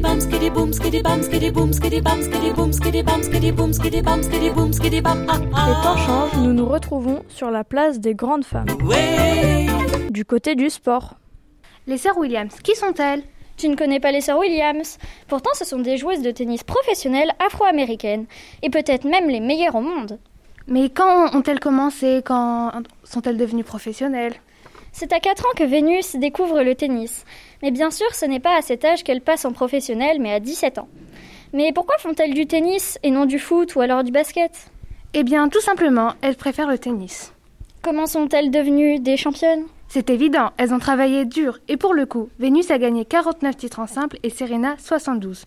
bam, skiddy boom, skiddy bam, skiddy boom, skiddy bam, skiddy boom, skiddy bam, skiddy boom, skiddy bam, skiddy boom, skiddy bam. Les temps changent, nous nous retrouvons sur la place des grandes femmes. Ouais. Du côté du sport. Les sœurs Williams, qui sont-elles? Tu ne connais pas les sœurs Williams? Pourtant, ce sont des joueuses de tennis professionnelles afro-américaines, et peut-être même les meilleures au monde. Mais quand ont-elles commencé? Quand sont-elles devenues professionnelles? C'est à 4 ans que Vénus découvre le tennis. Mais bien sûr, ce n'est pas à cet âge qu'elle passe en professionnel, mais à 17 ans. Mais pourquoi font-elles du tennis et non du foot ou alors du basket? Eh bien, tout simplement, elles préfèrent le tennis. Comment sont-elles devenues des championnes? C'est évident, elles ont travaillé dur. Et pour le coup, Vénus a gagné 49 titres en simple et Serena 72.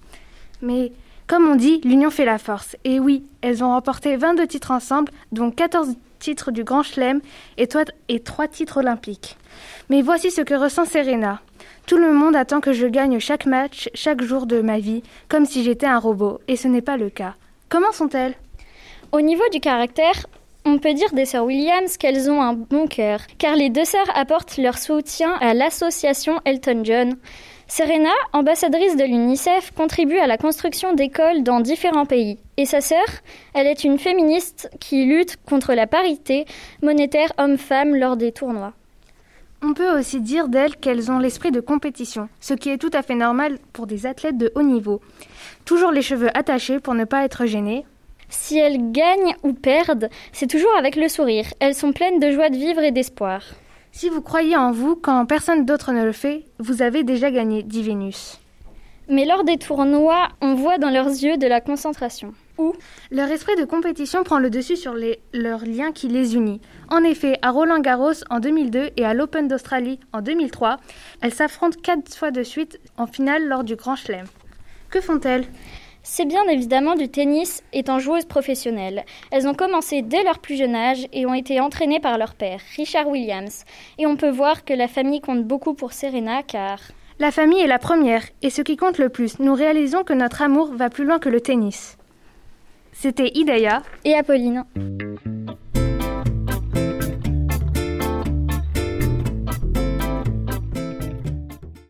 Mais comme on dit, l'union fait la force. Et oui, elles ont remporté 22 titres ensemble, dont 14 titres du Grand Chelem et 3 titres olympiques. Mais voici ce que ressent Serena. Tout le monde attend que je gagne chaque match, chaque jour de ma vie, comme si j'étais un robot, et ce n'est pas le cas. Comment sont-elles? Au niveau du caractère, on peut dire des sœurs Williams qu'elles ont un bon cœur, car les deux sœurs apportent leur soutien à l'association Elton John. Serena, ambassadrice de l'UNICEF, contribue à la construction d'écoles dans différents pays. Et sa sœur, elle est une féministe qui lutte contre la parité monétaire homme-femme lors des tournois. On peut aussi dire d'elles qu'elles ont l'esprit de compétition, ce qui est tout à fait normal pour des athlètes de haut niveau. Toujours les cheveux attachés pour ne pas être gênées. Si elles gagnent ou perdent, c'est toujours avec le sourire. Elles sont pleines de joie de vivre et d'espoir. Si vous croyez en vous quand personne d'autre ne le fait, vous avez déjà gagné, dit Vénus. Mais lors des tournois, on voit dans leurs yeux de la concentration. Ou leur esprit de compétition prend le dessus sur les, leur lien qui les unit. En effet, à Roland Garros en 2002 et à l'Open d'Australie en 2003, elles s'affrontent quatre fois de suite en finale lors du Grand Chelem. Que font-elles? C'est bien évidemment du tennis étant joueuses professionnelles. Elles ont commencé dès leur plus jeune âge et ont été entraînées par leur père, Richard Williams. Et on peut voir que la famille compte beaucoup pour Serena car... La famille est la première, et ce qui compte le plus, nous réalisons que notre amour va plus loin que le tennis. C'était Idaya et Apolline.